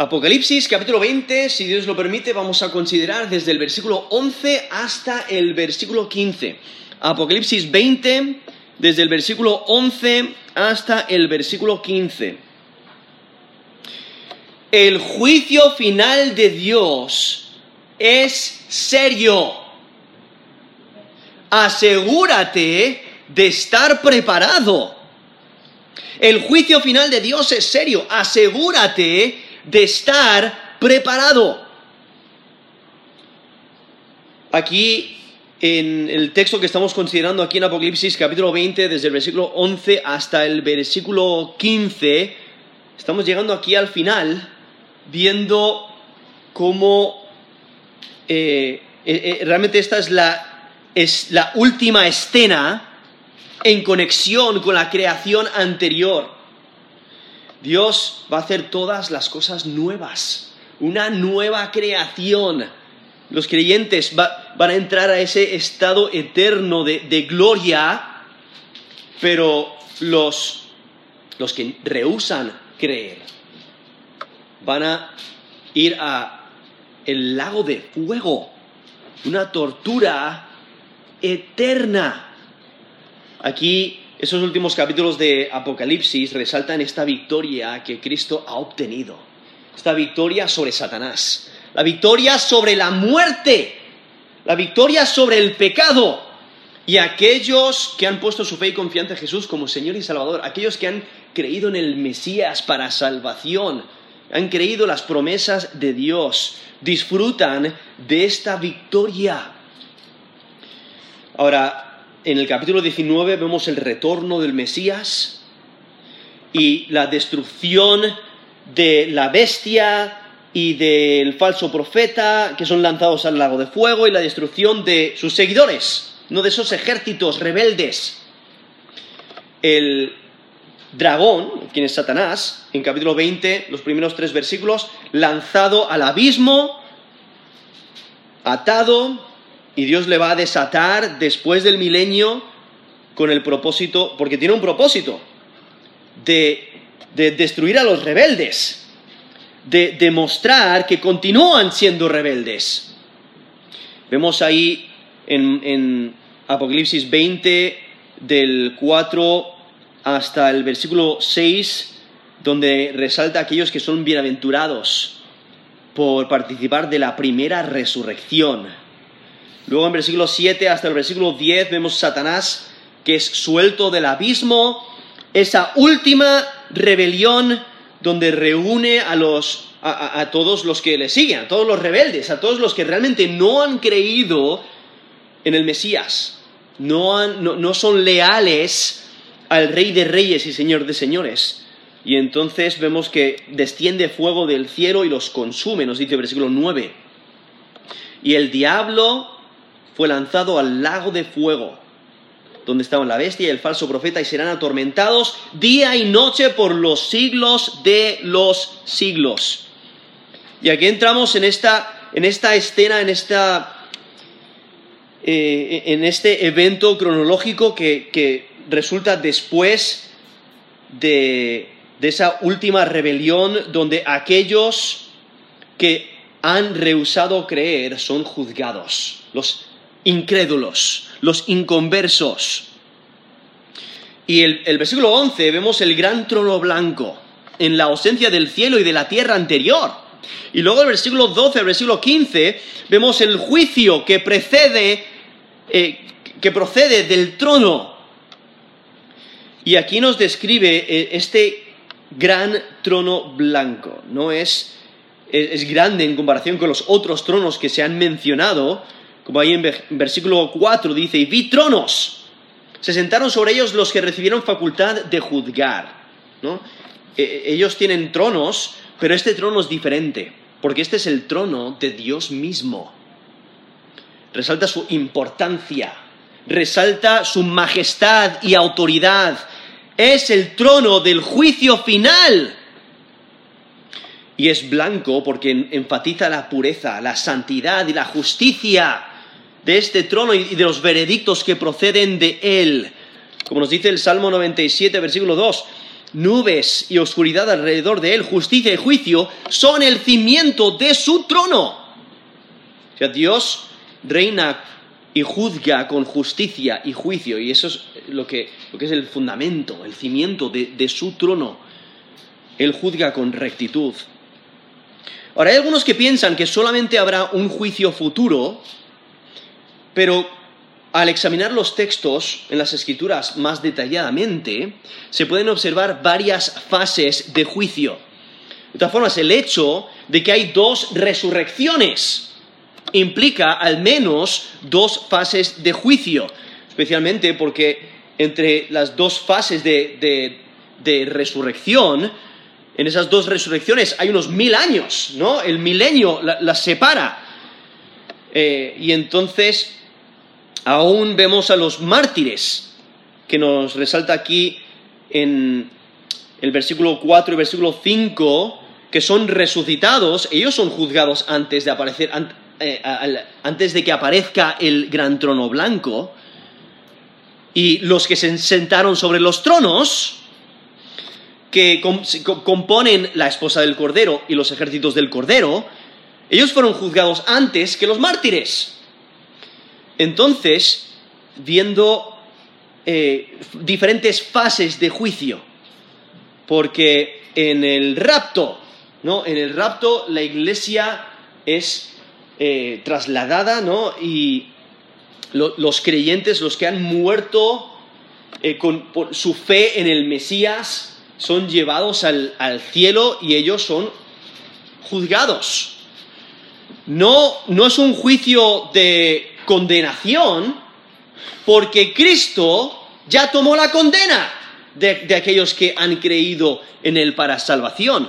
Apocalipsis capítulo 20, si Dios lo permite, vamos a considerar desde el versículo 11 hasta el versículo 15. Apocalipsis 20, desde el versículo 11 hasta el versículo 15. El juicio final de Dios es serio. Asegúrate de estar preparado. El juicio final de Dios es serio. Asegúrate de estar preparado. Aquí, en el texto que estamos considerando aquí en Apocalipsis capítulo 20, desde el versículo 11 hasta el versículo 15, estamos llegando aquí al final, viendo cómo eh, eh, eh, realmente esta es la, es la última escena en conexión con la creación anterior. Dios va a hacer todas las cosas nuevas, una nueva creación. Los creyentes van a entrar a ese estado eterno de, gloria, pero los, los que rehusan creer van a ir a el lago de fuego, una tortura eterna. Aquí esos últimos capítulos de Apocalipsis resaltan esta victoria que Cristo ha obtenido, esta victoria sobre Satanás, la victoria sobre la muerte, la victoria sobre el pecado. Y aquellos que han puesto su fe y confianza en Jesús como Señor y Salvador, aquellos que han creído en el Mesías para salvación, han creído las promesas de Dios, disfrutan de esta victoria. Ahora, en el capítulo 19 vemos el retorno del Mesías y la destrucción de la bestia y del falso profeta que son lanzados al lago de fuego y la destrucción de sus seguidores, no de esos ejércitos rebeldes. El dragón, quien es Satanás, en capítulo 20, los primeros tres versículos, lanzado al abismo, atado, y Dios le va a desatar después del milenio con el propósito, porque tiene un propósito, de, destruir a los rebeldes, de demostrar que continúan siendo rebeldes. Vemos ahí en, en Apocalipsis 20, del 4 hasta el versículo 6, donde resalta a aquellos que son bienaventurados por participar de la primera resurrección. Luego en versículo 7 hasta el versículo 10 vemos Satanás que es suelto del abismo, esa última rebelión donde reúne a, los, a, todos los que le siguen, a todos los rebeldes, a todos los que realmente no han creído en el Mesías, no, no son leales al Rey de Reyes y Señor de Señores. Y entonces vemos que desciende fuego del cielo y los consume, nos dice el versículo 9. Y el diablo fue lanzado al lago de fuego, donde estaban la bestia y el falso profeta, y serán atormentados día y noche por los siglos de los siglos. Y aquí entramos en esta, en esta escena, en, esta, eh, en este evento cronológico que, resulta después de, de esa última rebelión donde aquellos que han rehusado creer son juzgados. Incrédulos, los inconversos. Y el, versículo 11 vemos el gran trono blanco en la ausencia del cielo y de la tierra anterior. Y luego el versículo 12, el versículo 15, vemos el juicio que precede, eh, que procede del trono. Y aquí nos describe eh, este gran trono blanco. No es, es grande en comparación con los otros tronos que se han mencionado, como ahí en versículo 4 dice, y vi tronos. Se sentaron sobre ellos los que recibieron facultad de juzgar. ¿no? E, ellos tienen tronos, pero este trono es diferente, porque este es el trono de Dios mismo. Resalta su importancia, resalta su majestad y autoridad. Es el trono del juicio final. Y es blanco porque enfatiza la pureza, la santidad y la justicia de este trono y de los veredictos que proceden de él. Como nos dice el Salmo 97, versículo 2, nubes y oscuridad alrededor de él, justicia y juicio, son el cimiento de su trono. O sea, Dios reina y juzga con justicia y juicio, y eso es lo que, es el fundamento, el cimiento de su trono. Él juzga con rectitud. Ahora, hay algunos que piensan que solamente habrá un juicio futuro, pero al examinar los textos en las escrituras más detalladamente, se pueden observar varias fases de juicio. De todas formas, el hecho de que hay dos resurrecciones implica al menos dos fases de juicio, especialmente porque entre las dos fases de, resurrección, en esas dos resurrecciones hay unos mil años, ¿no? El milenio las separa. Eh, y entonces aún vemos a los mártires, que nos resalta aquí en el versículo 4 y versículo 5, que son resucitados, ellos son juzgados antes de aparecer, eh, antes de que aparezca el gran trono blanco, y los que se sentaron sobre los tronos, que componen la esposa del Cordero y los ejércitos del Cordero, ellos fueron juzgados antes que los mártires. Entonces, viendo eh, diferentes fases de juicio, porque en el rapto, ¿no? En el rapto la iglesia es eh, trasladada, ¿no? Y los creyentes, los que han muerto eh, con por su fe en el Mesías, son llevados al, al cielo y ellos son juzgados. No, no es un juicio de condenación, porque Cristo ya tomó la condena de, aquellos que han creído en Él para salvación,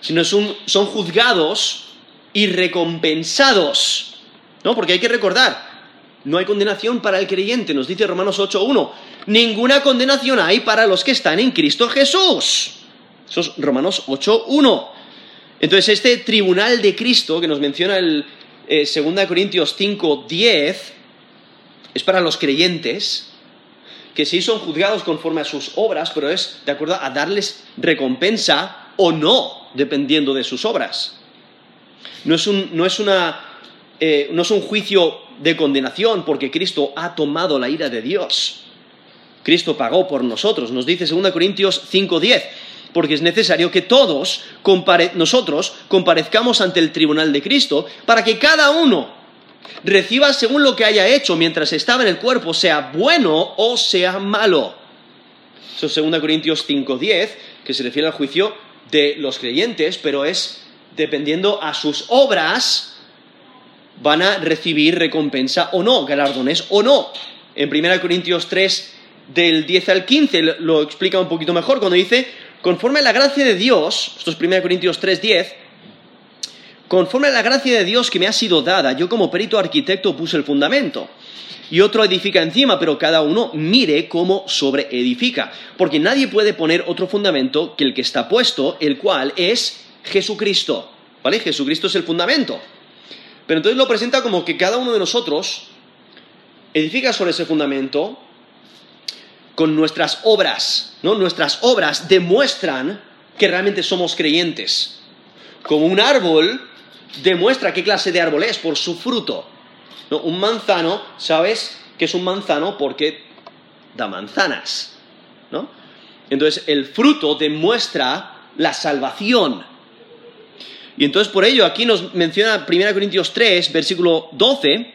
sino son, son juzgados y recompensados, ¿no? Porque hay que recordar, no hay condenación para el creyente, nos dice Romanos 8.1, ninguna condenación hay para los que están en Cristo Jesús. Eso es Romanos 8.1. Entonces este tribunal de Cristo que nos menciona el, 2 eh, Corintios 5, 10, es para los creyentes, que sí son juzgados conforme a sus obras, pero es de acuerdo a darles recompensa o no, dependiendo de sus obras. No es un, no es una, eh, no es un juicio de condenación porque Cristo ha tomado la ira de Dios. Cristo pagó por nosotros, nos dice 2 Corintios 5:10 porque es necesario que todos, nosotros, comparezcamos ante el tribunal de Cristo para que cada uno reciba según lo que haya hecho mientras estaba en el cuerpo, sea bueno o sea malo. Eso es 2 Corintios 5.10, que se refiere al juicio de los creyentes, pero es dependiendo a sus obras, van a recibir recompensa o no, galardones o no. En 1 Corintios 3, del 10 al 15, lo explica un poquito mejor cuando dice, conforme a la gracia de Dios, esto es 1 Corintios 3:10, conforme a la gracia de Dios que me ha sido dada, yo como perito arquitecto puse el fundamento. Y otro edifica encima, pero cada uno mire cómo sobreedifica. Porque nadie puede poner otro fundamento que el que está puesto, el cual es Jesucristo. ¿Vale? Jesucristo es el fundamento. Pero entonces lo presenta como que cada uno de nosotros edifica sobre ese fundamento con nuestras obras, ¿no? Nuestras obras demuestran que realmente somos creyentes. Como un árbol demuestra qué clase de árbol es por su fruto. Un manzano, ¿sabes que es un manzano? Porque da manzanas, ¿no? Entonces el fruto demuestra la salvación. Y entonces por ello aquí nos menciona 1 Corintios 3, versículo 12,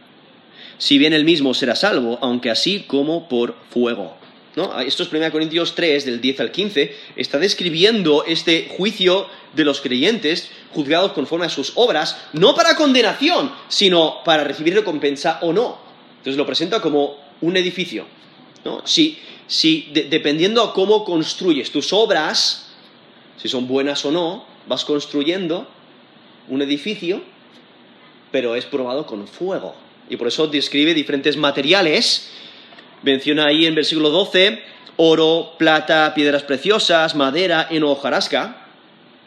si bien él mismo será salvo, aunque así como por fuego. ¿No? Esto es 1 Corintios 3, del 10 al 15, está describiendo este juicio de los creyentes juzgados conforme a sus obras, no para condenación, sino para recibir recompensa o no. Entonces lo presenta como un edificio. si dependiendo a cómo construyes tus obras, si son buenas o no, vas construyendo un edificio, pero es probado con fuego. Y por eso describe diferentes materiales. Menciona ahí en versículo 12 oro, plata, piedras preciosas, madera, heno hojarasca.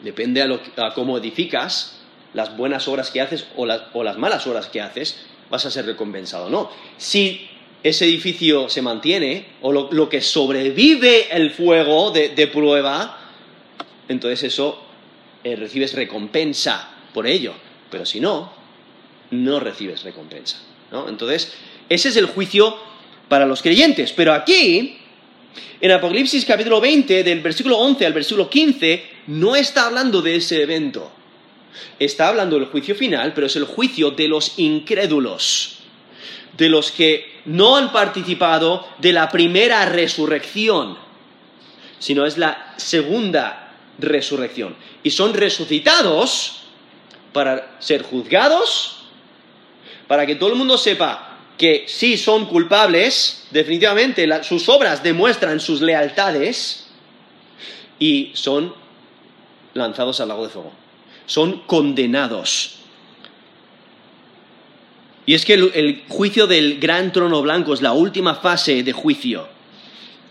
Depende a, cómo edificas, las buenas obras que haces o, las malas obras que haces, vas a ser recompensado. No. Si ese edificio se mantiene, o lo, que sobrevive el fuego de, prueba, entonces eso eh, recibes recompensa por ello. Pero si no, no recibes recompensa. Entonces, ese es el juicio para los creyentes. Pero aquí, en Apocalipsis capítulo 20, del versículo 11 al versículo 15, no está hablando de ese evento. Está hablando del juicio final, pero es el juicio de los incrédulos, de los que no han participado de la primera resurrección, sino es la segunda resurrección. Y son resucitados para ser juzgados, para que todo el mundo sepa que sí son culpables, definitivamente sus obras demuestran sus lealtades y son lanzados al lago de fuego. Son condenados. Y es que el, juicio del gran trono blanco es la última fase de juicio.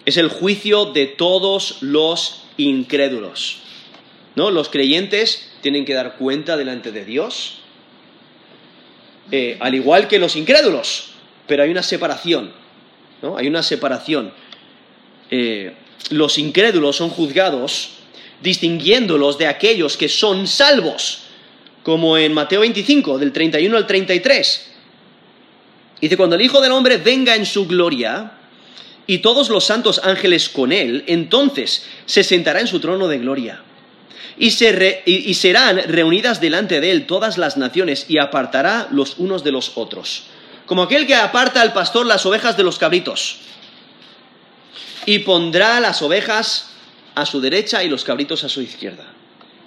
Es el juicio de todos los incrédulos. ¿No? Los creyentes tienen que dar cuenta delante de Dios, eh, al igual que los incrédulos pero hay una separación, ¿no? Hay una separación. Eh, los incrédulos son juzgados distinguiéndolos de aquellos que son salvos, como en Mateo 25, del 31 al 33. Dice, cuando el Hijo del Hombre venga en su gloria y todos los santos ángeles con él, entonces se sentará en su trono de gloria. Y, y serán reunidas delante de él todas las naciones y apartará los unos de los otros como aquel que aparta al pastor las ovejas de los cabritos. Y pondrá las ovejas a su derecha y los cabritos a su izquierda.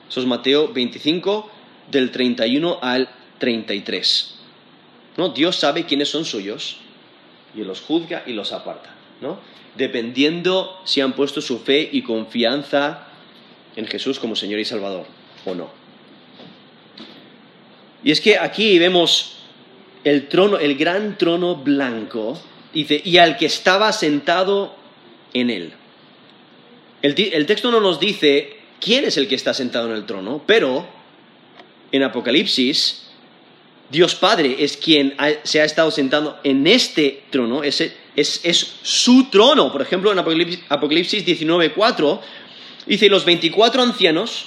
Eso es Mateo 25, del 31 al 33. ¿No? Dios sabe quiénes son suyos y los juzga y los aparta. ¿no? Dependiendo si han puesto su fe y confianza en Jesús como Señor y Salvador o no. Y es que aquí vemos el trono, el gran trono blanco, dice, y al que estaba sentado en él. El, texto no nos dice quién es el que está sentado en el trono, pero en Apocalipsis, Dios Padre es quien se ha estado sentando en este trono, es, es, su trono. Por ejemplo, en Apocalipsis, Apocalipsis 19.4 dice, los 24 ancianos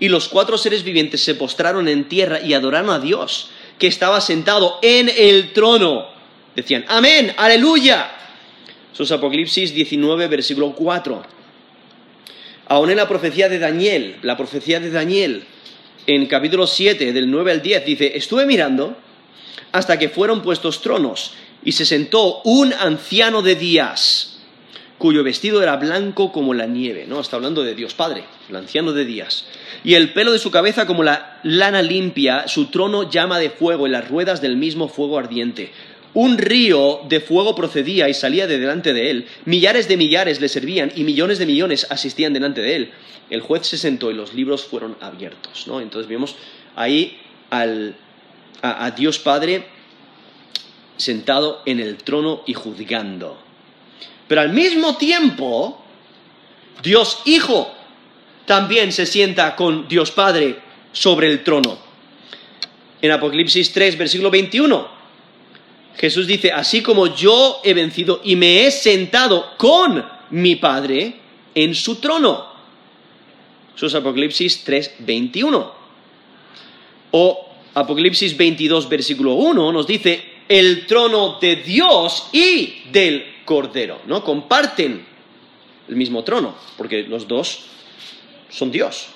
y los cuatro seres vivientes se postraron en tierra y adoraron a Dios que estaba sentado en el trono. Decían, amén, aleluya. Eso es Apocalipsis 19, versículo 4. Aún en la profecía de Daniel, la profecía de Daniel, en capítulo 7, del 9 al 10, dice, estuve mirando hasta que fueron puestos tronos y se sentó un anciano de días cuyo vestido era blanco como la nieve, ¿no? Está hablando de Dios Padre, el anciano de días. Y el pelo de su cabeza como la lana limpia, su trono llama de fuego y las ruedas del mismo fuego ardiente. Un río de fuego procedía y salía de delante de él. Millares de millares le servían y millones de millones asistían delante de él. El juez se sentó y los libros fueron abiertos, ¿no? Entonces vemos ahí al, a Dios Padre sentado en el trono y juzgando. Pero al mismo tiempo, Dios Hijo también se sienta con Dios Padre sobre el trono. En Apocalipsis 3, versículo 21, Jesús dice, así como yo he vencido y me he sentado con mi Padre en su trono. Eso es Apocalipsis 3, 21. O Apocalipsis 22, versículo 1 nos dice, el trono de Dios y del Cordero, ¿no? Comparten el mismo trono, porque los dos son Dios.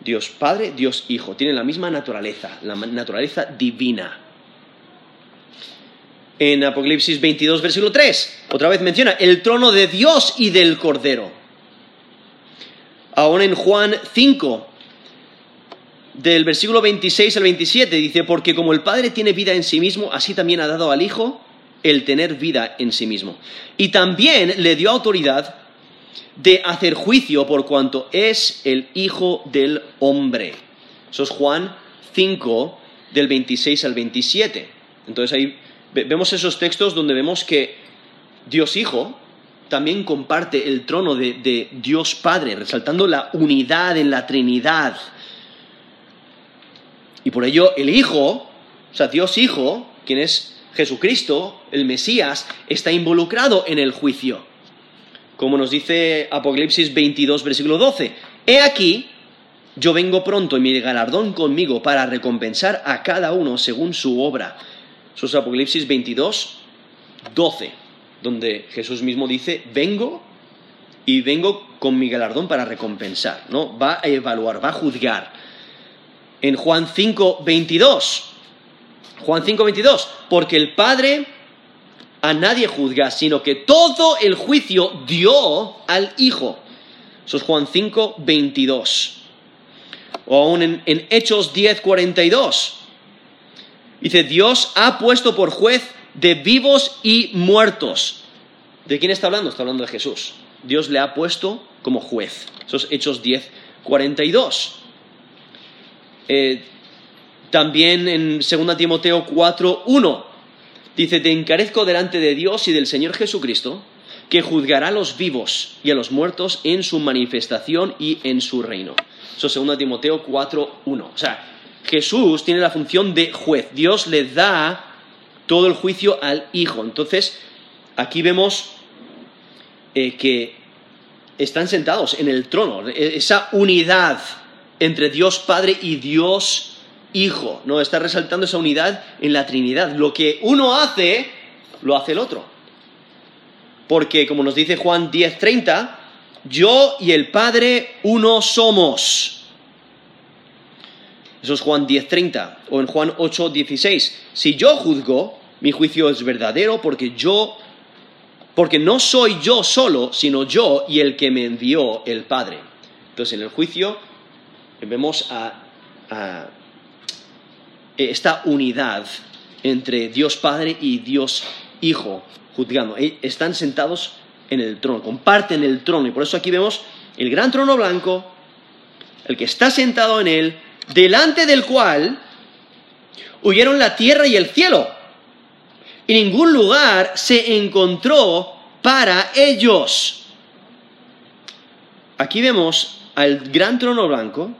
Dios Padre, Dios Hijo, tienen la misma naturaleza, la naturaleza divina. En Apocalipsis 22, versículo 3, otra vez menciona el trono de Dios y del Cordero. Aún en Juan 5, del versículo 26 al 27, dice, porque como el Padre tiene vida en sí mismo, así también ha dado al Hijo el tener vida en sí mismo. Y también le dio autoridad de hacer juicio por cuanto es el Hijo del Hombre. Eso es Juan 5, del 26 al 27. Entonces ahí vemos esos textos donde vemos que Dios Hijo también comparte el trono de, de Dios Padre, resaltando la unidad en la Trinidad. Y por ello el Hijo, o sea, Dios Hijo, quien es Jesucristo, el Mesías, está involucrado en el juicio. Como nos dice Apocalipsis 22, versículo 12. He aquí, yo vengo pronto y mi galardón conmigo para recompensar a cada uno según su obra. Eso es Apocalipsis 22, 12, donde Jesús mismo dice, vengo y vengo con mi galardón para recompensar, ¿no? Va a evaluar, va a juzgar. En Juan 5, 22, Juan 5, 22, porque el Padre a nadie juzga, sino que todo el juicio dio al Hijo. Eso es Juan 5, 22. O aún en, en Hechos 10, 42. Dice, Dios ha puesto por juez de vivos y muertos. ¿De quién está hablando? Está hablando de Jesús. Dios le ha puesto como juez. Eso es Hechos 10, 42. Eh, también en 2 Timoteo 4, 1 dice, te encarezco delante de Dios y del Señor Jesucristo, que juzgará a los vivos y a los muertos en su manifestación y en su reino. Eso es 2 Timoteo 4, 1. O sea, Jesús tiene la función de juez. Dios le da todo el juicio al Hijo. Entonces, aquí vemos eh, que están sentados en el trono, e-, esa unidad entre Dios Padre y Dios Hijo, ¿no? Está resaltando esa unidad en la Trinidad. Lo que uno hace, lo hace el otro. Porque, como nos dice Juan 10:30, yo y el Padre uno somos. Eso es Juan 10:30 o en Juan 8:16. Si yo juzgo, mi juicio es verdadero porque yo porque no soy yo solo, sino yo y el que me envió el Padre. Entonces, en el juicio vemos a, esta unidad entre Dios Padre y Dios Hijo juzgando. E, están sentados en el trono, comparten el trono. Y por eso aquí vemos el gran trono blanco, el que está sentado en él, delante del cual huyeron la tierra y el cielo. Y ningún lugar se encontró para ellos. Aquí vemos al gran trono blanco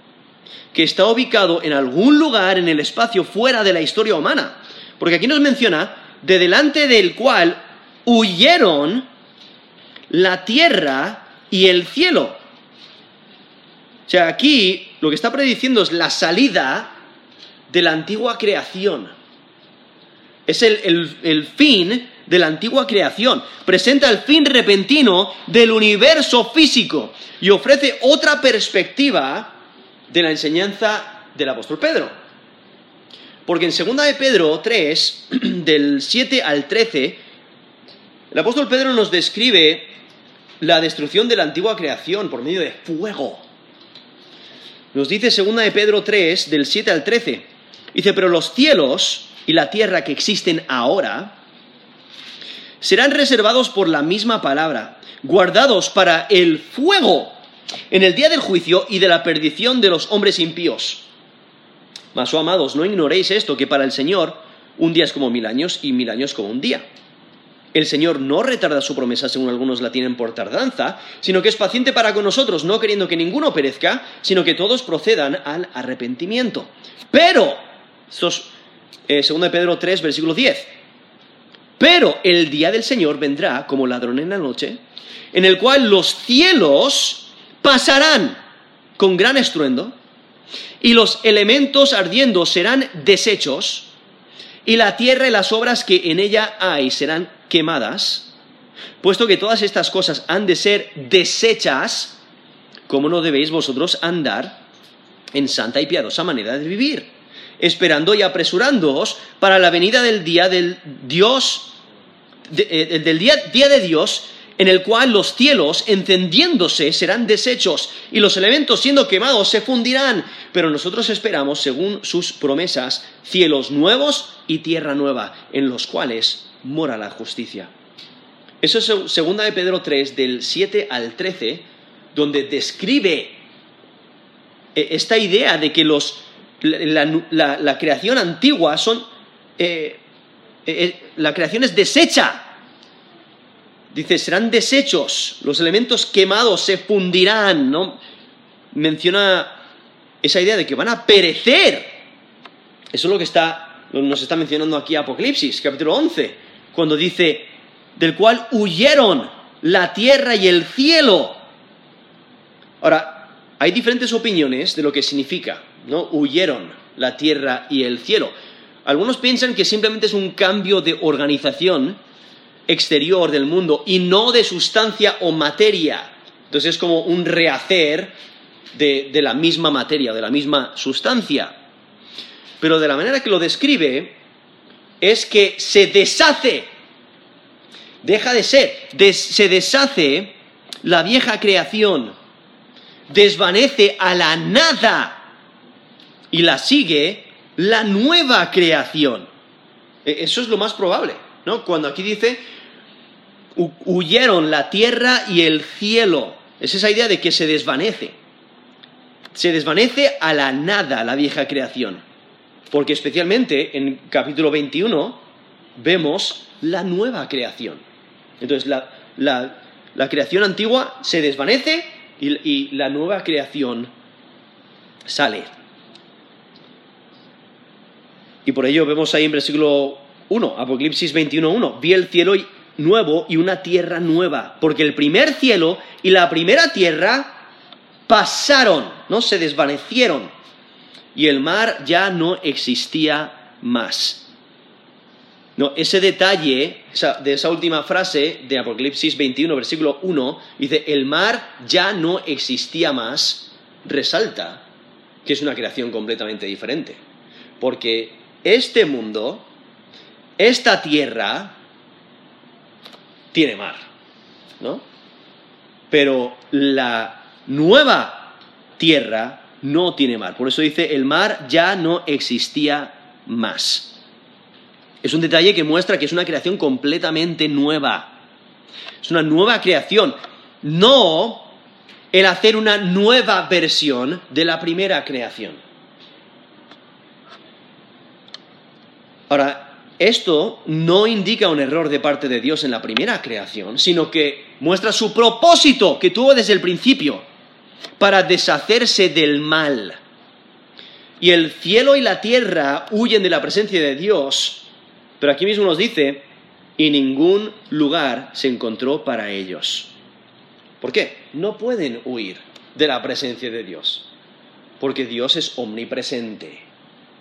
que está ubicado en algún lugar en el espacio fuera de la historia humana. Porque aquí nos menciona de delante del cual huyeron la tierra y el cielo. O sea, aquí lo que está prediciendo es la salida de la antigua creación. Es el, el fin de la antigua creación. Presenta el fin repentino del universo físico y ofrece otra perspectiva de la enseñanza del apóstol Pedro. Porque en 2 de Pedro 3, del 7 al 13, el apóstol Pedro nos describe la destrucción de la antigua creación por medio de fuego. Nos dice 2 de Pedro 3, del 7 al 13. Dice, pero los cielos y la tierra que existen ahora serán reservados por la misma palabra, guardados para el fuego en el día del juicio y de la perdición de los hombres impíos. Mas, oh amados, no ignoréis esto, que para el Señor un día es como mil años y mil años como un día. El Señor no retarda su promesa según algunos la tienen por tardanza, sino que es paciente para con nosotros, no queriendo que ninguno perezca, sino que todos procedan al arrepentimiento. Pero, esto es eh, 2 Pedro 3, versículo 10. Pero el día del Señor vendrá como ladrón en la noche, en el cual los cielos pasarán con gran estruendo, y los elementos ardiendo serán deshechos, y la tierra y las obras que en ella hay serán quemadas, puesto que todas estas cosas han de ser deshechas, ¿cómo no debéis vosotros andar en santa y piadosa manera de vivir? Esperando y apresurándoos para la venida del día del Dios, eh, del día, día de Dios, en el cual los cielos encendiéndose serán deshechos y los elementos siendo quemados se fundirán. Pero nosotros esperamos, según sus promesas, cielos nuevos y tierra nueva, en los cuales mora la justicia. Eso es segunda de Pedro 3, del 7 al 13, donde describe eh, esta idea de que los, la, creación antigua son... Eh, eh, la creación es deshecha. Dice, serán desechos, los elementos quemados se fundirán, ¿no? Menciona esa idea de que van a perecer. Eso es lo que está, nos está mencionando aquí Apocalipsis, capítulo 11, cuando dice, del cual huyeron la tierra y el cielo. Ahora, hay diferentes opiniones de lo que significa, ¿no? Huyeron la tierra y el cielo. Algunos piensan que simplemente es un cambio de organización exterior del mundo y no de sustancia o materia. Entonces es como un rehacer de, de la misma materia, de la misma sustancia. Pero de la manera que lo describe es que se deshace, deja de ser, se deshace la vieja creación desvanece a la nada y la sigue la nueva creación. E, eso es lo más probable, ¿no? Cuando aquí dice, huyeron la tierra y el cielo. Es esa idea de que se desvanece. Se desvanece a la nada la vieja creación. Porque especialmente en capítulo 21 vemos la nueva creación. Entonces la, la creación antigua se desvanece y, la nueva creación sale. Y por ello vemos ahí en versículo 1, Apocalipsis 21.1, vi el cielo nuevo y una tierra nueva, porque el primer cielo y la primera tierra pasaron, no se desvanecieron, y el mar ya no existía más. No, ese detalle de esa última frase de Apocalipsis 21, versículo 1, dice, el mar ya no existía más, resalta que es una creación completamente diferente. Porque este mundo, esta tierra, tiene mar, ¿no? Pero la nueva tierra no tiene mar. Por eso dice, el mar ya no existía más. Es un detalle que muestra que es una creación completamente nueva. Es una nueva creación. No el hacer una nueva versión de la primera creación. Ahora, esto no indica un error de parte de Dios en la primera creación, sino que muestra su propósito que tuvo desde el principio para deshacerse del mal. Y el cielo y la tierra huyen de la presencia de Dios pero aquí mismo nos dice, y ningún lugar se encontró para ellos. ¿Por qué? No pueden huir de la presencia de Dios, porque Dios es omnipresente.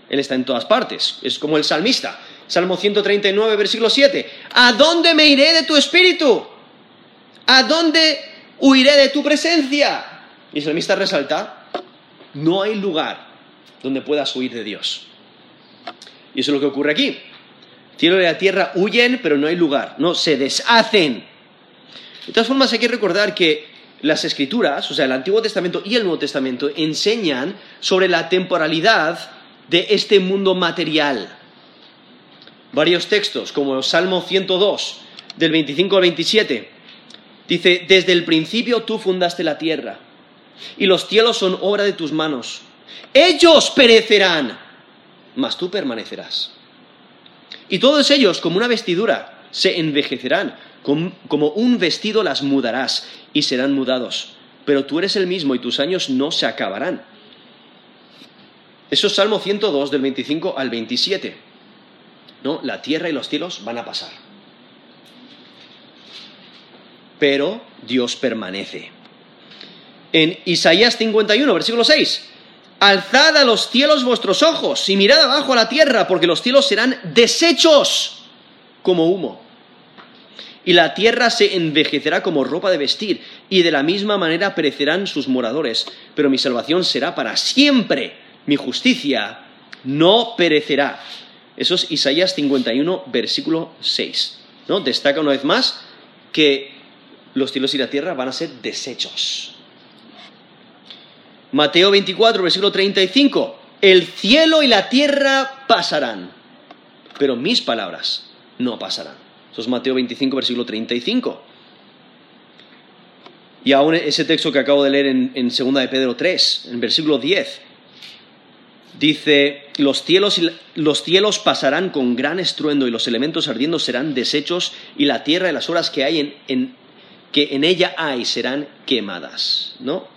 Él está en todas partes. Es como el salmista. Salmo 139, versículo 7. ¿A dónde me iré de tu espíritu? ¿A dónde huiré de tu presencia? Y el salmista resalta, no hay lugar donde puedas huir de Dios. Y eso es lo que ocurre aquí cielo y la tierra huyen, pero no hay lugar, no, se deshacen. De todas formas, hay que recordar que las escrituras, o sea, el Antiguo Testamento y el Nuevo Testamento, enseñan sobre la temporalidad de este mundo material. Varios textos, como el Salmo 102, del 25 al 27, dice, desde el principio tú fundaste la tierra, y los cielos son obra de tus manos. Ellos perecerán, mas tú permanecerás. Y todos ellos, como una vestidura, se envejecerán, como un vestido las mudarás y serán mudados. Pero tú eres el mismo y tus años no se acabarán. Eso es Salmo 102 del 25 al 27. ¿No? La tierra y los cielos van a pasar. Pero Dios permanece. En Isaías 51, versículo 6, Alzad a los cielos vuestros ojos y mirad abajo a la tierra, porque los cielos serán deshechos como humo. Y la tierra se envejecerá como ropa de vestir, y de la misma manera perecerán sus moradores. Pero mi salvación será para siempre, mi justicia no perecerá. Eso es Isaías 51, versículo 6. ¿no? Destaca una vez más que los cielos y la tierra van a ser deshechos. Mateo 24, versículo 35. El cielo y la tierra pasarán, pero mis palabras no pasarán. Eso es Mateo 25, versículo 35. Y aún ese texto que acabo de leer en, en 2 de Pedro 3, en versículo 10, dice, los cielos, los cielos pasarán con gran estruendo y los elementos ardiendo serán deshechos y la tierra y las horas que hay en, en, que en ella hay serán quemadas, ¿no?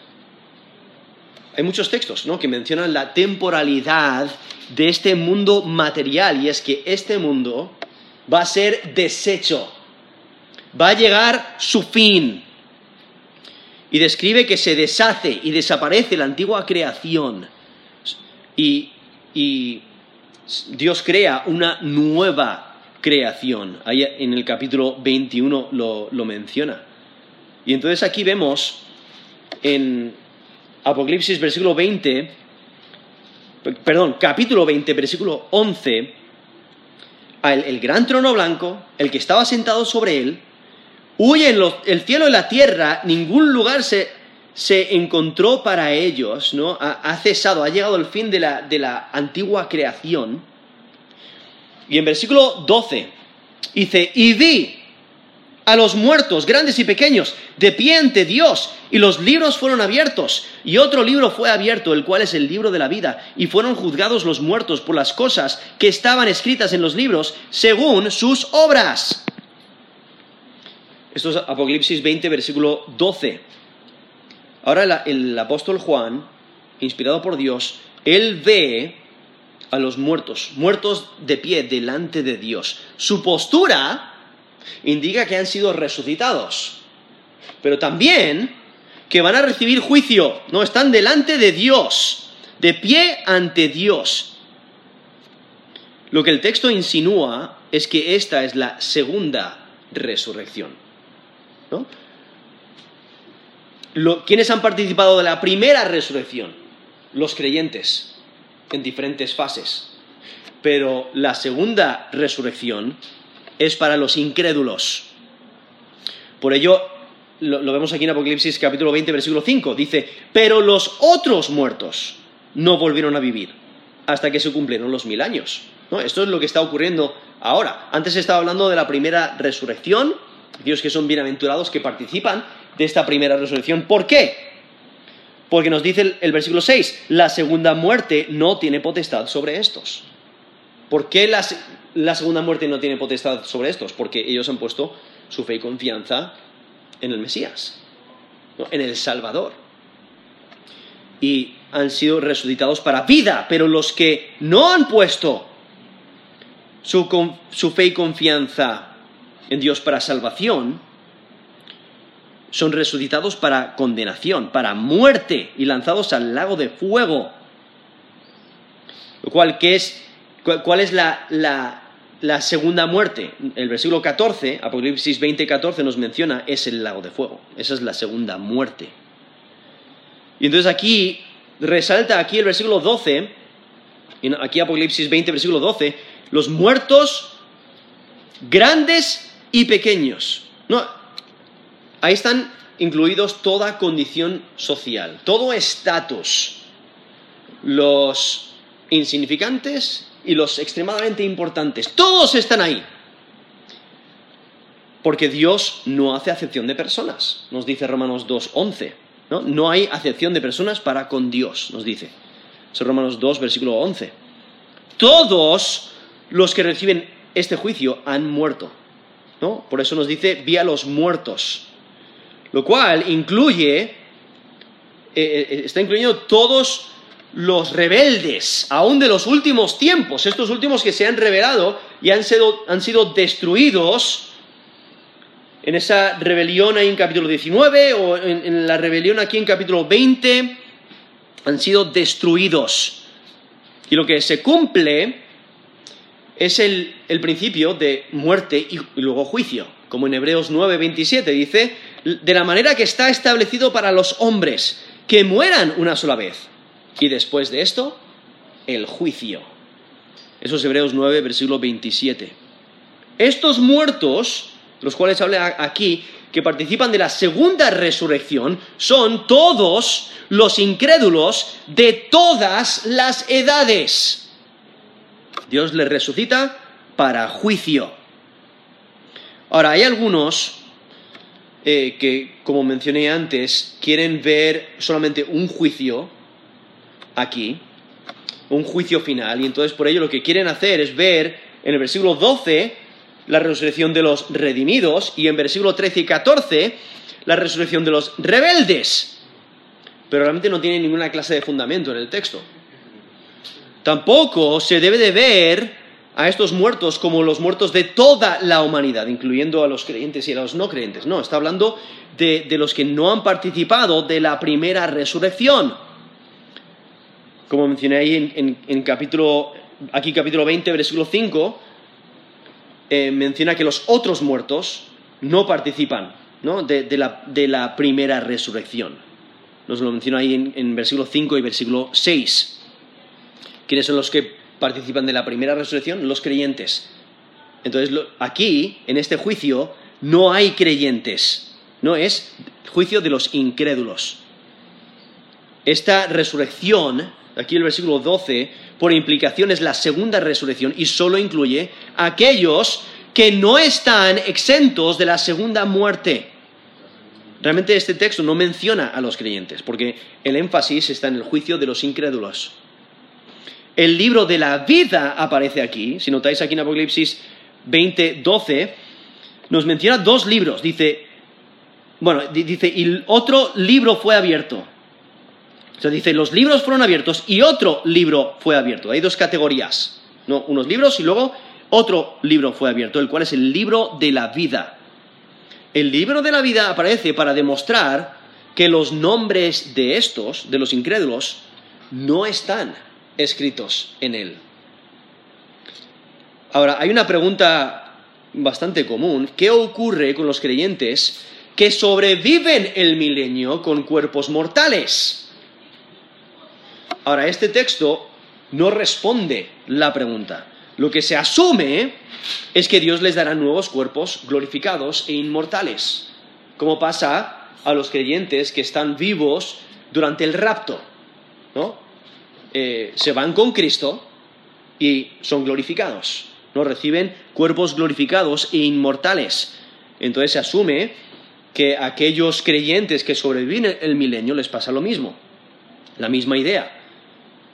Hay muchos textos, ¿no? Que mencionan la temporalidad de este mundo material y es que este mundo va a ser deshecho, va a llegar su fin, y describe que se deshace y desaparece la antigua creación y, Dios crea una nueva creación. Ahí en el capítulo 21 lo, menciona. Y entonces aquí vemos en Apocalipsis versículo 20, perdón, capítulo 20, versículo 11, el, el gran trono blanco, el que estaba sentado sobre él, huyen el cielo y la tierra, ningún lugar se, encontró para ellos, ¿no? Ha, cesado, ha llegado el fin de la, de la antigua creación. Y en versículo 12 dice, y vi a los muertos, grandes y pequeños, de pie ante Dios, y los libros fueron abiertos, y otro libro fue abierto, el cual es el libro de la vida, y fueron juzgados los muertos por las cosas que estaban escritas en los libros, según sus obras. Esto es Apocalipsis 20, versículo 12. Ahora el apóstol Juan, inspirado por Dios, él ve a los muertos, muertos de pie delante de Dios. Su postura indica que han sido resucitados, pero también que van a recibir juicio, no están delante de Dios, de pie ante Dios. Lo que el texto insinúa es que esta es la segunda resurrección. ¿Quiénes han participado de la primera resurrección? Los creyentes, en diferentes fases. Pero la segunda resurrección es para los incrédulos. Por ello, lo, vemos aquí en Apocalipsis capítulo 20, versículo 5. Dice, pero los otros muertos no volvieron a vivir hasta que se cumplieron los mil años. Esto es lo que está ocurriendo ahora. Antes estaba hablando de la primera resurrección, Dios que son bienaventurados que participan de esta primera resurrección. ¿Por qué? Porque nos dice el, versículo 6, la segunda muerte no tiene potestad sobre estos. ¿Por qué la, segunda muerte no tiene potestad sobre estos? Porque ellos han puesto su fe y confianza en el Mesías, en el Salvador. Y han sido resucitados para vida, pero los que no han puesto su fe y confianza en Dios para salvación, son resucitados para condenación, para muerte y lanzados al lago de fuego. Lo cual, ¿qué es, ¿cuál es la, la, segunda muerte? El versículo 14, Apocalipsis 20, 14 nos menciona, es el lago de fuego. Esa es la segunda muerte. Y entonces aquí, resalta aquí el versículo 12, aquí Apocalipsis 20, versículo 12, los muertos grandes y pequeños. No, ahí están incluidos toda condición social, todo estatus, los insignificantes y los extremadamente importantes, todos están ahí. Porque Dios no hace acepción de personas, nos dice Romanos 2.11. ¿no? no hay acepción de personas para con Dios, nos dice. Es Romanos 2, versículo 11. Todos los que reciben este juicio han muerto. Por eso nos dice, vi a los muertos. Lo cual incluye, eh, eh, está incluyendo todos los rebeldes, aún de los últimos tiempos, estos últimos que se han revelado y han sido, han sido destruidos en esa rebelión ahí en capítulo 19 o en, la rebelión aquí en capítulo 20, han sido destruidos. Y lo que se cumple es el, principio de muerte y, luego juicio, como en Hebreos 9, 27 dice, de la manera que está establecido para los hombres, que mueran una sola vez. Y después de esto, el juicio. Eso es Hebreos 9, versículo 27. Estos muertos, los cuales habla aquí, que participan de la segunda resurrección, son todos los incrédulos de todas las edades. Dios le resucita para juicio. Ahora, hay algunos eh, que, como mencioné antes, quieren ver solamente un juicio aquí, un juicio final, y entonces por ello lo que quieren hacer es ver en el versículo 12 la resurrección de los redimidos y en versículo 13 y 14 la resurrección de los rebeldes. Pero realmente no tiene ninguna clase de fundamento en el texto. Tampoco se debe de ver a estos muertos como los muertos de toda la humanidad, incluyendo a los creyentes y a los no creyentes. No, está hablando de, los que no han participado de la primera resurrección. Como mencioné ahí en, capítulo, aquí capítulo 20, versículo 5, eh, menciona que los otros muertos no participan De, la, primera resurrección. Nos lo menciona ahí en, en versículo 5 y versículo 6. ¿Quiénes son los que participan de la primera resurrección? Los creyentes. Entonces, aquí, en este juicio, no hay creyentes. No es juicio de los incrédulos. Esta resurrección, aquí el versículo 12, por implicación es la segunda resurrección y solo incluye a aquellos que no están exentos de la segunda muerte. Realmente este texto no menciona a los creyentes, porque el énfasis está en el juicio de los incrédulos el libro de la vida aparece aquí. Si notáis aquí en Apocalipsis 20, 12, nos menciona dos libros. Dice, bueno, dice, y otro libro fue abierto. O sea, dice, los libros fueron abiertos y otro libro fue abierto. Hay dos categorías, ¿no? Unos libros y luego otro libro fue abierto, el cual es el libro de la vida. El libro de la vida aparece para demostrar que los nombres de estos, de los incrédulos, no están escritos en él. Ahora, hay una pregunta bastante común. ¿Qué ocurre con los creyentes que sobreviven el milenio con cuerpos mortales? Ahora, este texto no responde la pregunta. Lo que se asume es que Dios les dará nuevos cuerpos glorificados e inmortales, como pasa a los creyentes que están vivos durante el rapto. ¿no? Eh, se van con Cristo y son glorificados, ¿no? Reciben cuerpos glorificados e inmortales. Entonces se asume que a aquellos creyentes que sobreviven el milenio les pasa lo mismo, la misma idea.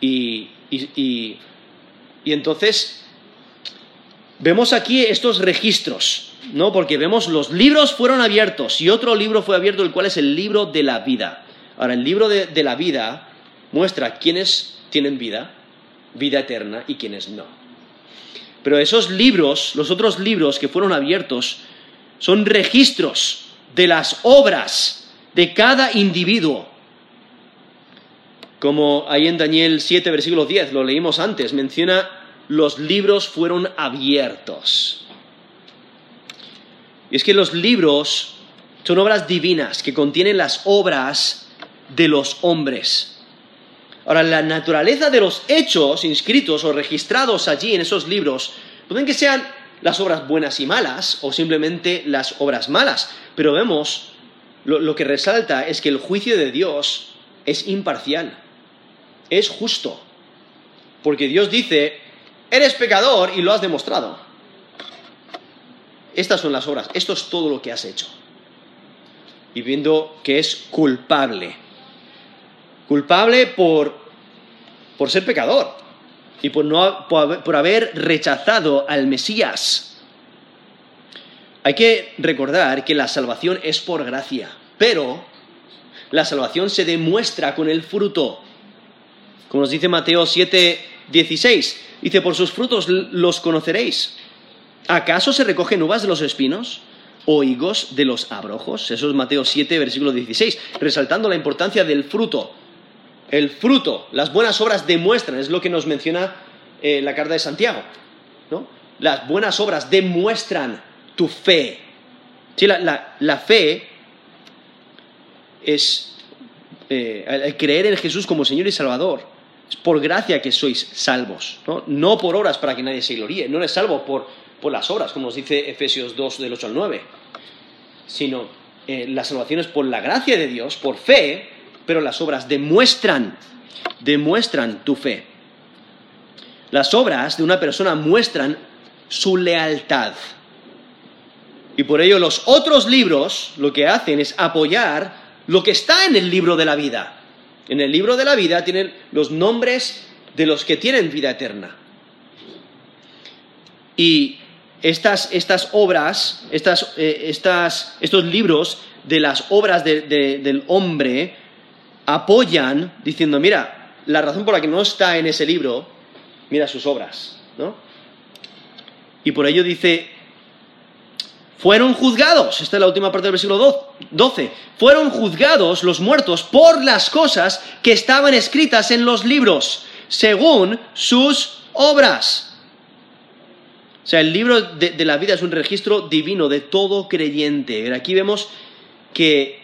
Y, y entonces vemos aquí estos registros, ¿no? Porque vemos los libros fueron abiertos y otro libro fue abierto, el cual es el libro de la vida. Ahora, el libro de, de la vida muestra quiénes tienen vida, vida eterna, y quienes no. Pero esos libros, los otros libros que fueron abiertos, son registros de las obras de cada individuo. Como ahí en Daniel 7, versículo 10, lo leímos antes, menciona los libros fueron abiertos. Y es que los libros son obras divinas que contienen las obras de los hombres. Ahora, la naturaleza de los hechos inscritos o registrados allí en esos libros pueden que sean las obras buenas y malas o simplemente las obras malas, pero vemos lo, que resalta es que el juicio de Dios es imparcial, es justo, porque Dios dice, eres pecador y lo has demostrado. Estas son las obras, esto es todo lo que has hecho. Y viendo que es culpable culpable por, por ser pecador y por, no, por haber rechazado al Mesías. Hay que recordar que la salvación es por gracia, pero la salvación se demuestra con el fruto. Como nos dice Mateo 7, 16, dice, por sus frutos los conoceréis. ¿Acaso se recogen uvas de los espinos o higos de los abrojos? Eso es Mateo 7, versículo 16, resaltando la importancia del fruto el fruto, las buenas obras demuestran, es lo que nos menciona eh, la carta de Santiago. ¿no? Las buenas obras demuestran tu fe. Sí, la, fe es eh, el creer en Jesús como Señor y Salvador. Es por gracia que sois salvos, no, por obras para que nadie se gloríe. No eres salvo por, las obras, como nos dice Efesios 2 del 8 al 9, sino eh, la salvación es por la gracia de Dios, por fe, pero las obras demuestran, demuestran tu fe. Las obras de una persona muestran su lealtad. Y por ello los otros libros lo que hacen es apoyar lo que está en el libro de la vida. En el libro de la vida tienen los nombres de los que tienen vida eterna. Y estas, estas obras, estas, eh, estas, estos libros de las obras del hombre apoyan diciendo, mira, la razón por la que no está en ese libro, mira sus obras, ¿no? Y por ello dice, fueron juzgados, esta es la última parte del versículo 12, fueron juzgados los muertos por las cosas que estaban escritas en los libros, según sus obras. O sea, el libro de, la vida es un registro divino de todo creyente. Aquí vemos que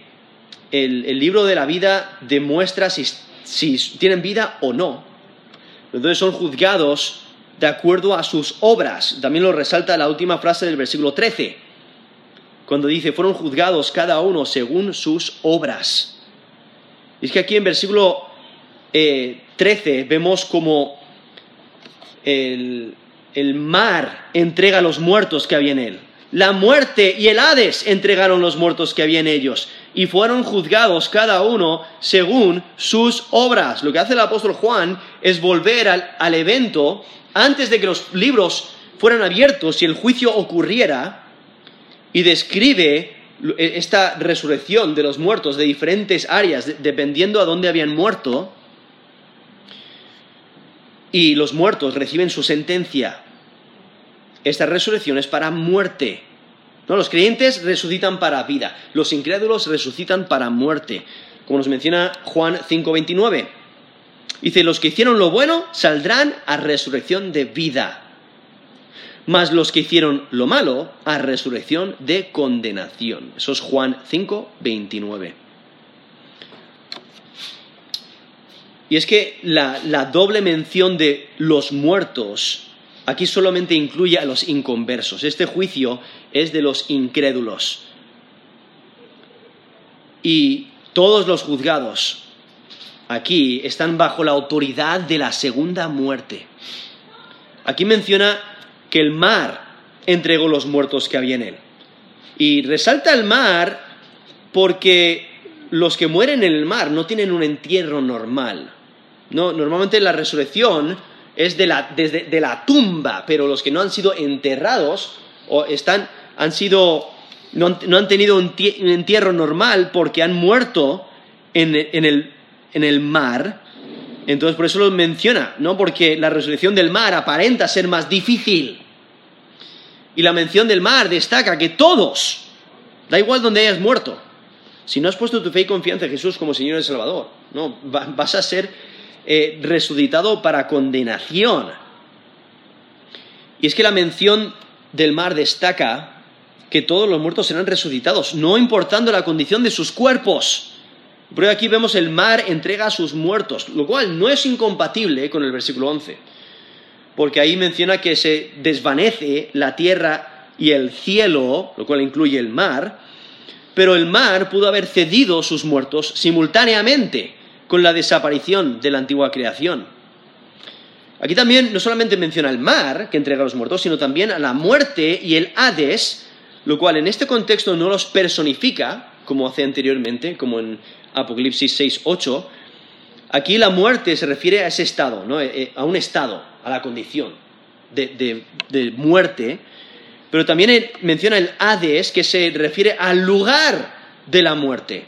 el, libro de la vida demuestra si, tienen vida o no. Entonces son juzgados de acuerdo a sus obras. También lo resalta la última frase del versículo 13, cuando dice, fueron juzgados cada uno según sus obras. Y es que aquí en versículo 13 eh, vemos como el, el mar entrega a los muertos que había en él. La muerte y el Hades entregaron los muertos que había en ellos y fueron juzgados cada uno según sus obras. Lo que hace el apóstol Juan es volver al, evento antes de que los libros fueran abiertos y el juicio ocurriera y describe esta resurrección de los muertos de diferentes áreas, dependiendo a dónde habían muerto, y los muertos reciben su sentencia. Esta resurrección es para muerte. ¿No? Los creyentes resucitan para vida, los incrédulos resucitan para muerte, como nos menciona Juan 5:29. Dice, los que hicieron lo bueno saldrán a resurrección de vida, mas los que hicieron lo malo a resurrección de condenación. Eso es Juan 5:29. Y es que la, doble mención de los muertos aquí solamente incluye a los inconversos. Este juicio es de los incrédulos. Y todos los juzgados aquí están bajo la autoridad de la segunda muerte. Aquí menciona que el mar entregó los muertos que había en él. Y resalta el mar porque los que mueren en el mar no tienen un entierro normal. No, normalmente la resurrección es de la, desde, de la tumba, pero los que no han sido enterrados o están, han sido, no han, tenido un, entierro normal porque han muerto en, el, en el mar. Entonces por eso lo menciona, ¿no? Porque la resurrección del mar aparenta ser más difícil. Y la mención del mar destaca que todos, da igual donde hayas muerto, si no has puesto tu fe y confianza en Jesús como Señor y Salvador, no, vas a ser eh, resucitado para condenación. Y es que la mención del mar destaca que todos los muertos serán resucitados, no importando la condición de sus cuerpos. Pero aquí vemos el mar entrega a sus muertos, lo cual no es incompatible con el versículo 11, porque ahí menciona que se desvanece la tierra y el cielo, lo cual incluye el mar, pero el mar pudo haber cedido sus muertos simultáneamente con la desaparición de la antigua creación. Aquí también no solamente menciona el mar, que entrega a los muertos, sino también a la muerte y el Hades, lo cual en este contexto no los personifica, como hace anteriormente, como en Apocalipsis 6, 8. Aquí la muerte se refiere a ese estado, ¿no? Eh, eh, a un estado, a la condición de, de muerte, pero también menciona el Hades, que se refiere al lugar de la muerte,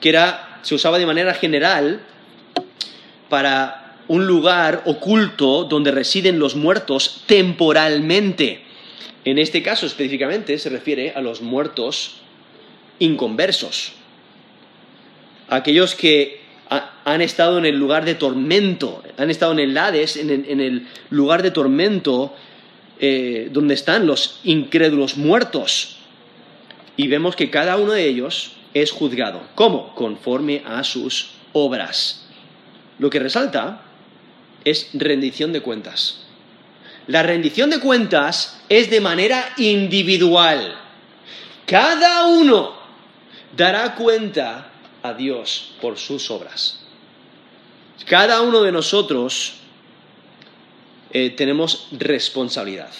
que era se usaba de manera general para un lugar oculto donde residen los muertos temporalmente. En este caso específicamente se refiere a los muertos inconversos, aquellos que han estado en el lugar de tormento, han estado en el Hades, en el, lugar de tormento eh, donde están los incrédulos muertos. Y vemos que cada uno de ellos es juzgado. ¿Cómo? Conforme a sus obras. Lo que resalta es rendición de cuentas. La rendición de cuentas es de manera individual. Cada uno dará cuenta a Dios por sus obras. Cada uno de nosotros eh, tenemos responsabilidad.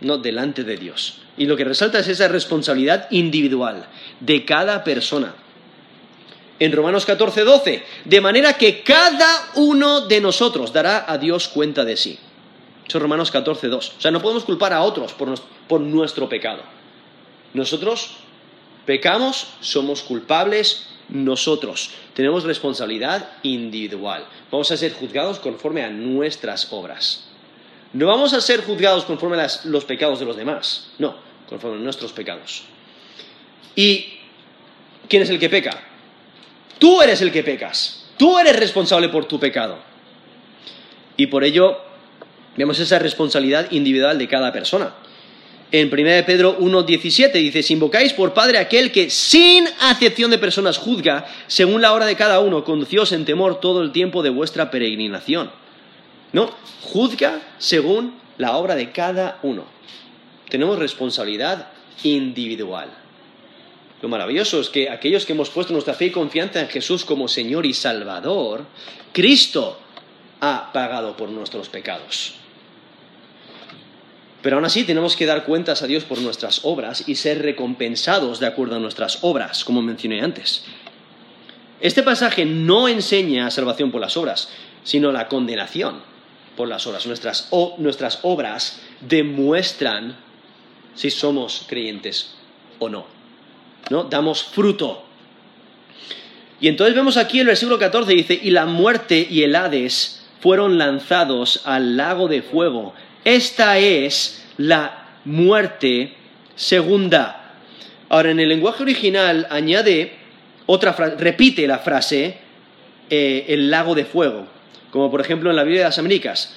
no delante de Dios. Y lo que resalta es esa responsabilidad individual de cada persona. En Romanos 14, 12, de manera que cada uno de nosotros dará a Dios cuenta de sí. Eso es Romanos 14, 2. O sea, no podemos culpar a otros por nuestro pecado. Nosotros pecamos, somos culpables nosotros. Tenemos responsabilidad individual. Vamos a ser juzgados conforme a nuestras obras. No vamos a ser juzgados conforme a los pecados de los demás. No, conforme a nuestros pecados. ¿Y quién es el que peca? Tú eres el que pecas. Tú eres responsable por tu pecado. Y por ello vemos esa responsabilidad individual de cada persona. En 1 Pedro 1.17 dice, invocáis por Padre aquel que sin acepción de personas juzga, según la hora de cada uno, conducíos en temor todo el tiempo de vuestra peregrinación. No, juzga según la obra de cada uno. Tenemos responsabilidad individual. Lo maravilloso es que aquellos que hemos puesto nuestra fe y confianza en Jesús como Señor y Salvador, Cristo ha pagado por nuestros pecados. Pero aún así tenemos que dar cuentas a Dios por nuestras obras y ser recompensados de acuerdo a nuestras obras, como mencioné antes. Este pasaje no enseña salvación por las obras, sino la condenación por las obras. Nuestras, nuestras obras demuestran si somos creyentes o no. ¿No? Damos fruto. Y entonces vemos aquí el versículo 14 dice, y la muerte y el Hades fueron lanzados al lago de fuego. Esta es la muerte segunda. Ahora, en el lenguaje original añade otra frase, repite la frase eh, el lago de fuego, como por ejemplo en la Biblia de las Américas.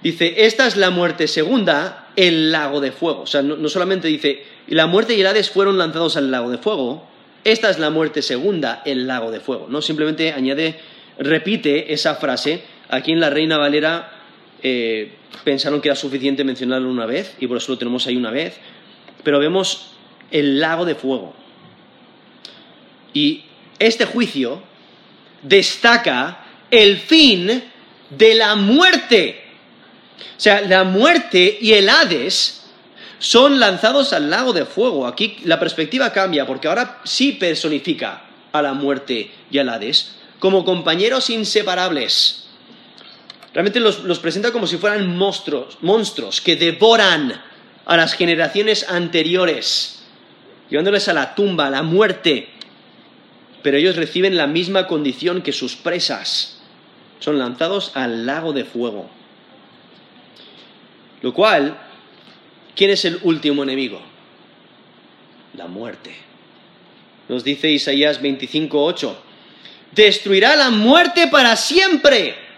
Dice, esta es la muerte segunda, el lago de fuego. O sea, no, no solamente dice, la muerte y el Hades fueron lanzados al lago de fuego, esta es la muerte segunda, el lago de fuego. No simplemente añade, repite esa frase. Aquí en la Reina Valera eh, pensaron que era suficiente mencionarlo una vez y por eso lo tenemos ahí una vez, pero vemos el lago de fuego. Y este juicio destaca el fin de la muerte. O sea, la muerte y el Hades son lanzados al lago de fuego. Aquí la perspectiva cambia porque ahora sí personifica a la muerte y al Hades como compañeros inseparables. Realmente los, presenta como si fueran monstruos, monstruos que devoran a las generaciones anteriores, llevándoles a la tumba, a la muerte. Pero ellos reciben la misma condición que sus presas. Son lanzados al lago de fuego. Lo cual, ¿quién es el último enemigo? La muerte. Nos dice Isaías 25:8, destruirá la muerte para siempre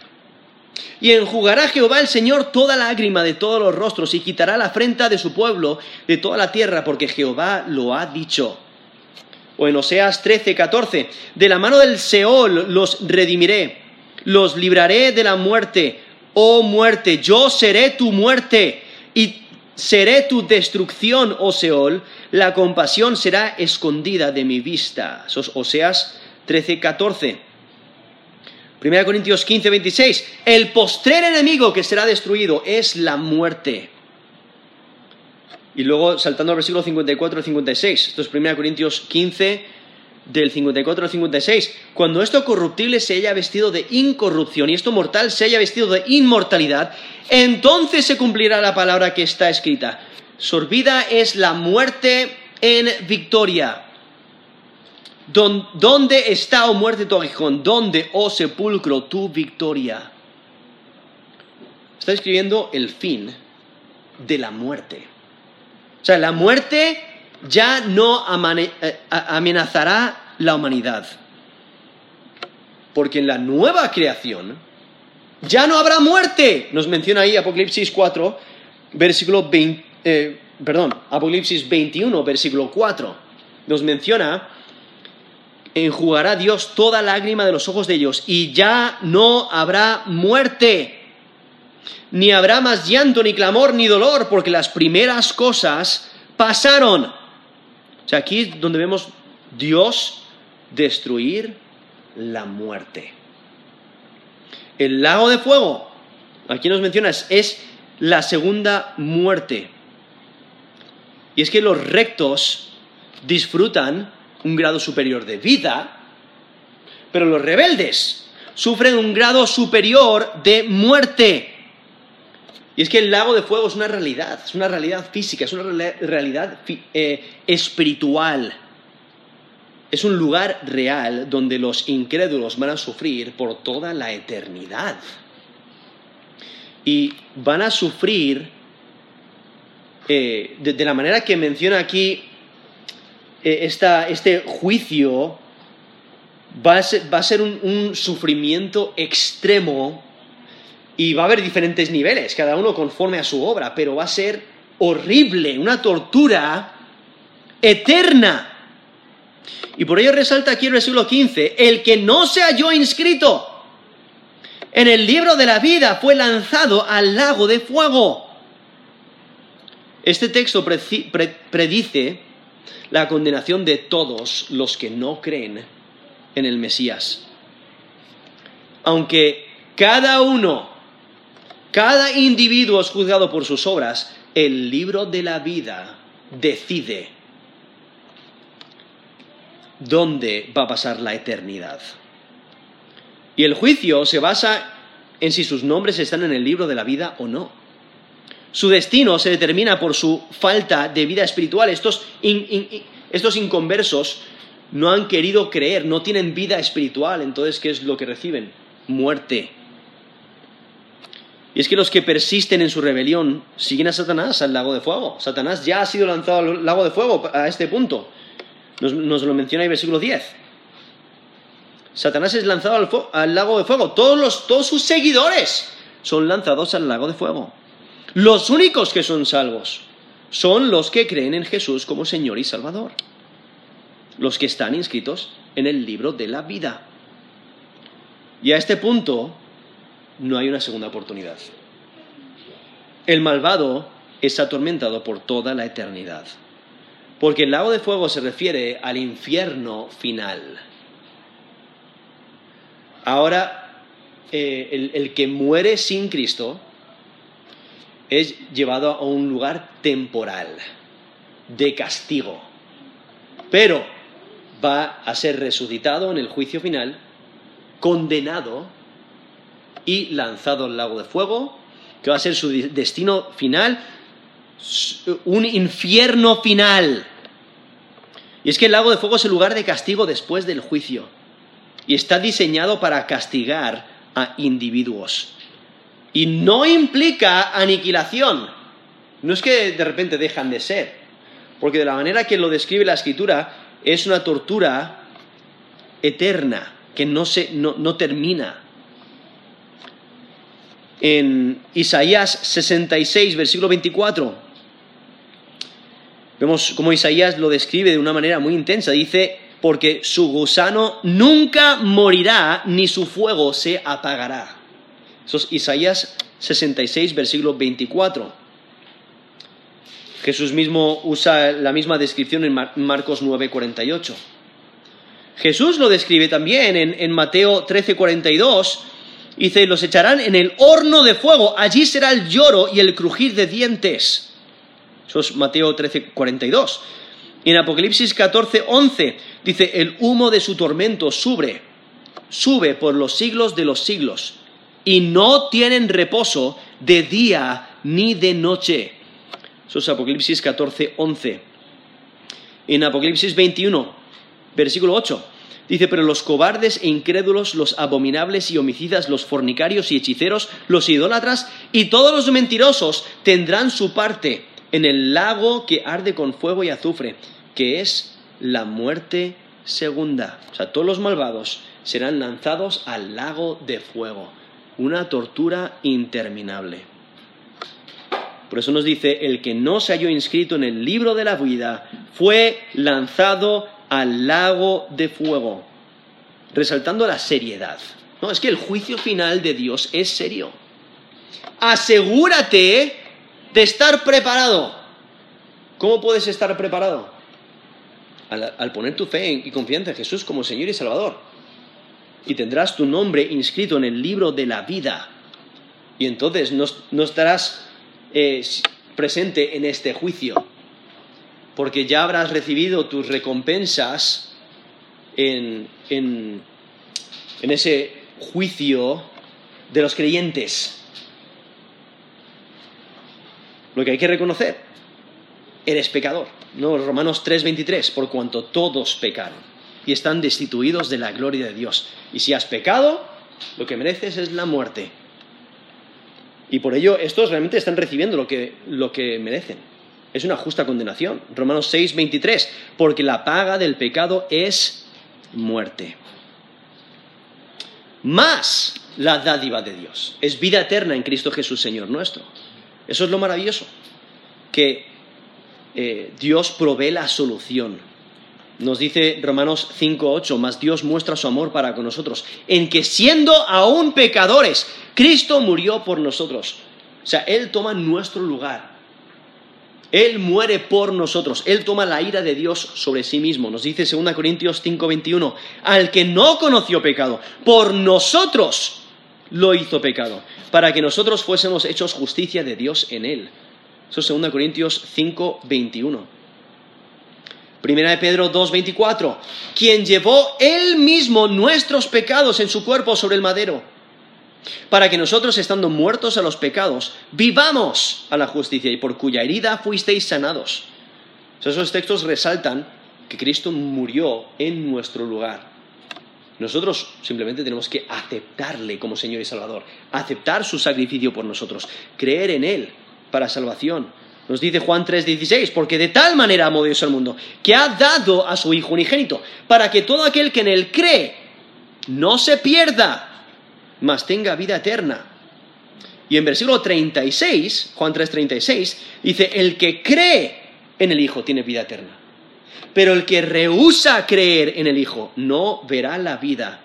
y enjugará Jehová el Señor toda lágrima de todos los rostros y quitará la afrenta de su pueblo de toda la tierra, porque Jehová lo ha dicho. O en Oseas 13, 14, de la mano del Seol los redimiré, los libraré de la muerte. Oh muerte, yo seré tu muerte y seré tu destrucción, oh Seol. La compasión será escondida de mi vista. Oseas 13, 14. 1 Corintios 15, 26. El postrer enemigo que será destruido es la muerte. Y luego saltando al versículo 54 al 56. Esto es 1 Corintios 15, del 54 al 56. Cuando esto corruptible se haya vestido de incorrupción y esto mortal se haya vestido de inmortalidad, entonces se cumplirá la palabra que está escrita. Sorbida es la muerte en victoria. ¿Dónde está, oh muerte, tu aguijón? ¿Dónde, oh sepulcro, tu victoria? Está escribiendo el fin de la muerte. O sea, la muerte ya no eh, amenazará la humanidad. Porque en la nueva creación ya no habrá muerte. Nos menciona ahí Apocalipsis 4, versículo 20, eh, perdón, Apocalipsis 21, versículo 4. Nos menciona enjugará Dios toda lágrima de los ojos de ellos y ya no habrá muerte, ni habrá más llanto, ni clamor, ni dolor, porque las primeras cosas pasaron. O sea, aquí es donde vemos Dios destruir la muerte. El lago de fuego, aquí nos menciona, es la segunda muerte. Y es que los rectos disfrutan un grado superior de vida, pero los rebeldes sufren un grado superior de muerte. Y es que el lago de fuego es una realidad, es una realidad física, es una realidad eh, espiritual. Es un lugar real donde los incrédulos van a sufrir por toda la eternidad. Y van a sufrir eh, de, la manera que menciona aquí eh, este juicio, va a ser, un sufrimiento extremo y va a haber diferentes niveles, cada uno conforme a su obra, pero va a ser horrible, una tortura eterna. Y por ello resalta aquí el versículo 15, el que no se halló inscrito en el libro de la vida fue lanzado al lago de fuego. Este texto predice la condenación de todos los que no creen en el Mesías. Aunque cada uno cada individuo es juzgado por sus obras. El libro de la vida decide dónde va a pasar la eternidad. Y el juicio se basa en si sus nombres están en el libro de la vida o no. Su destino se determina por su falta de vida espiritual. Estos, estos inconversos no han querido creer, no tienen vida espiritual. Entonces, ¿qué es lo que reciben? Muerte. Y es que los que persisten en su rebelión siguen a Satanás al lago de fuego. Satanás ya ha sido lanzado al lago de fuego a este punto. Nos, lo menciona en el versículo 10. Satanás es lanzado al, al lago de fuego. Todos, todos sus seguidores son lanzados al lago de fuego. Los únicos que son salvos son los que creen en Jesús como Señor y Salvador. Los que están inscritos en el libro de la vida. Y a este punto, no hay una segunda oportunidad. El malvado es atormentado por toda la eternidad. Porque el lago de fuego se refiere al infierno final. Ahora, eh, el, el que muere sin Cristo es llevado a un lugar temporal, de castigo. Pero va a ser resucitado en el juicio final, condenado y lanzado al lago de fuego, que va a ser su destino final, un infierno final. Y es que el lago de fuego es el lugar de castigo después del juicio. Y está diseñado para castigar a individuos. Y no implica aniquilación. No es que de repente dejan de ser. Porque de la manera que lo describe la escritura, es una tortura eterna, que no, se, no termina en Isaías 66, versículo 24. Vemos cómo Isaías lo describe de una manera muy intensa. Dice, porque su gusano nunca morirá, ni su fuego se apagará. Eso es Isaías 66, versículo 24. Jesús mismo usa la misma descripción en Marcos 9, 48. Jesús lo describe también en, en Mateo 13, 42 Dice, los echarán en el horno de fuego, allí será el lloro y el crujir de dientes. Eso es Mateo 13, 42. Y en Apocalipsis 14, 11 dice, el humo de su tormento sube, sube por los siglos de los siglos, y no tienen reposo de día ni de noche. Eso es Apocalipsis 14, 11. En Apocalipsis 21, versículo 8, Dice, pero los cobardes e incrédulos, los abominables y homicidas, los fornicarios y hechiceros, los idólatras y todos los mentirosos tendrán su parte en el lago que arde con fuego y azufre, que es la muerte segunda. O sea, todos los malvados serán lanzados al lago de fuego, una tortura interminable. Por eso nos dice, el que no se halló inscrito en el libro de la vida fue lanzado al lago de fuego, resaltando la seriedad. No, es que el juicio final de Dios es serio. Asegúrate de estar preparado. ¿Cómo puedes estar preparado? Al, poner tu fe y confianza en Jesús como Señor y Salvador. Y tendrás tu nombre inscrito en el libro de la vida. Y entonces no, estarás eh, presente en este juicio porque ya habrás recibido tus recompensas en, en, en ese juicio de los creyentes. Lo que hay que reconocer, eres pecador. No, Romanos 3:23, por cuanto todos pecaron y están destituidos de la gloria de Dios. Y si has pecado, lo que mereces es la muerte. Y por ello estos realmente están recibiendo lo que, lo que merecen. Es una justa condenación. Romanos 6:23, porque la paga del pecado es muerte. Más la dádiva de Dios. Es vida eterna en Cristo Jesús, Señor nuestro. Eso es lo maravilloso, que eh, Dios provee la solución. Nos dice Romanos 5.8, más Dios muestra su amor para con nosotros, en que siendo aún pecadores, Cristo murió por nosotros. O sea, Él toma nuestro lugar. Él muere por nosotros. Él toma la ira de Dios sobre sí mismo. Nos dice 2 Corintios 5:21, al que no conoció pecado, por nosotros lo hizo pecado, para que nosotros fuésemos hechos justicia de Dios en Él. Eso es 2 Corintios 5:21. Primera de Pedro 2:24, quien llevó Él mismo nuestros pecados en su cuerpo sobre el madero para que nosotros, estando muertos a los pecados, vivamos a la justicia y por cuya herida fuisteis sanados. esos textos resaltan que Cristo murió en nuestro lugar. Nosotros simplemente tenemos que aceptarle como Señor y Salvador, aceptar su sacrificio por nosotros, creer en Él para salvación. Nos dice Juan 3:16, porque de tal manera amó Dios al mundo, que ha dado a su Hijo unigénito, para que todo aquel que en Él cree no se pierda, mas tenga vida eterna. Y en versículo 36, Juan 3:36, dice, el que cree en el Hijo tiene vida eterna. Pero el que rehúsa creer en el Hijo no verá la vida,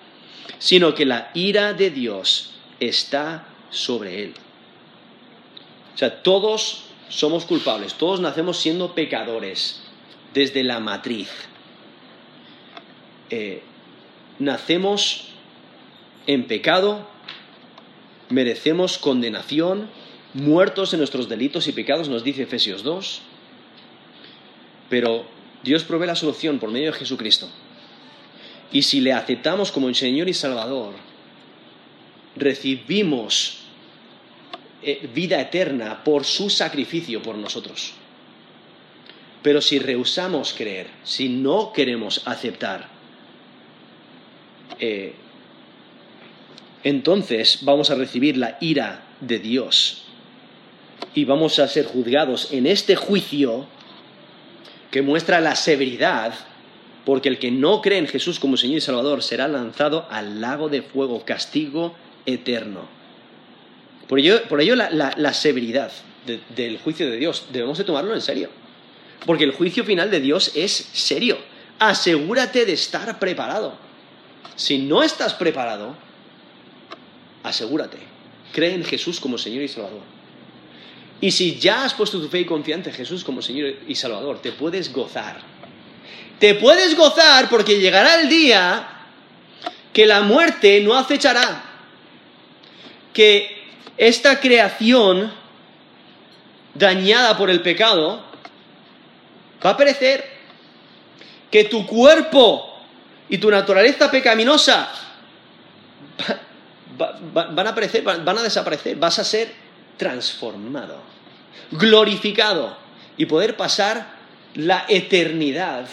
sino que la ira de Dios está sobre él. O sea, todos somos culpables, todos nacemos siendo pecadores desde la matriz. Eh, nacemos en pecado, merecemos condenación, muertos en nuestros delitos y pecados, nos dice Efesios 2. Pero Dios provee la solución por medio de Jesucristo. Y si le aceptamos como el Señor y Salvador, recibimos vida eterna por su sacrificio por nosotros. Pero si rehusamos creer, si no queremos aceptar, eh, entonces vamos a recibir la ira de Dios y vamos a ser juzgados en este juicio que muestra la severidad, porque el que no cree en Jesús como Señor y Salvador será lanzado al lago de fuego, castigo eterno. Por ello, la, severidad del juicio de Dios debemos de tomarlo en serio, porque el juicio final de Dios es serio. Asegúrate de estar preparado. Si no estás preparado, asegúrate, cree en Jesús como Señor y Salvador. Y si ya has puesto tu fe y confianza en Jesús como Señor y Salvador, te puedes gozar. Te puedes gozar porque llegará el día que la muerte no acechará, que esta creación dañada por el pecado va a perecer, que tu cuerpo y tu naturaleza pecaminosa van a van a desaparecer, vas a ser transformado, glorificado y poder pasar la eternidad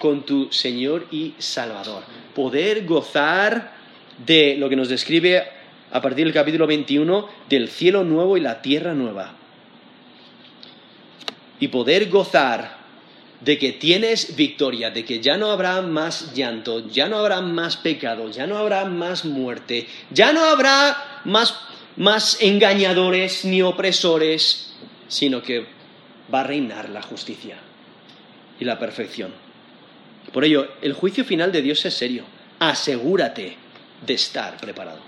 con tu Señor y Salvador. Poder gozar de lo que nos describe a partir del capítulo 21 del cielo nuevo y la tierra nueva. Y poder gozar de que tienes victoria, de que ya no habrá más llanto, ya no habrá más pecado, ya no habrá más muerte, ya no habrá más, más engañadores ni opresores, sino que va a reinar la justicia y la perfección. Por ello, el juicio final de Dios es serio. Asegúrate de estar preparado.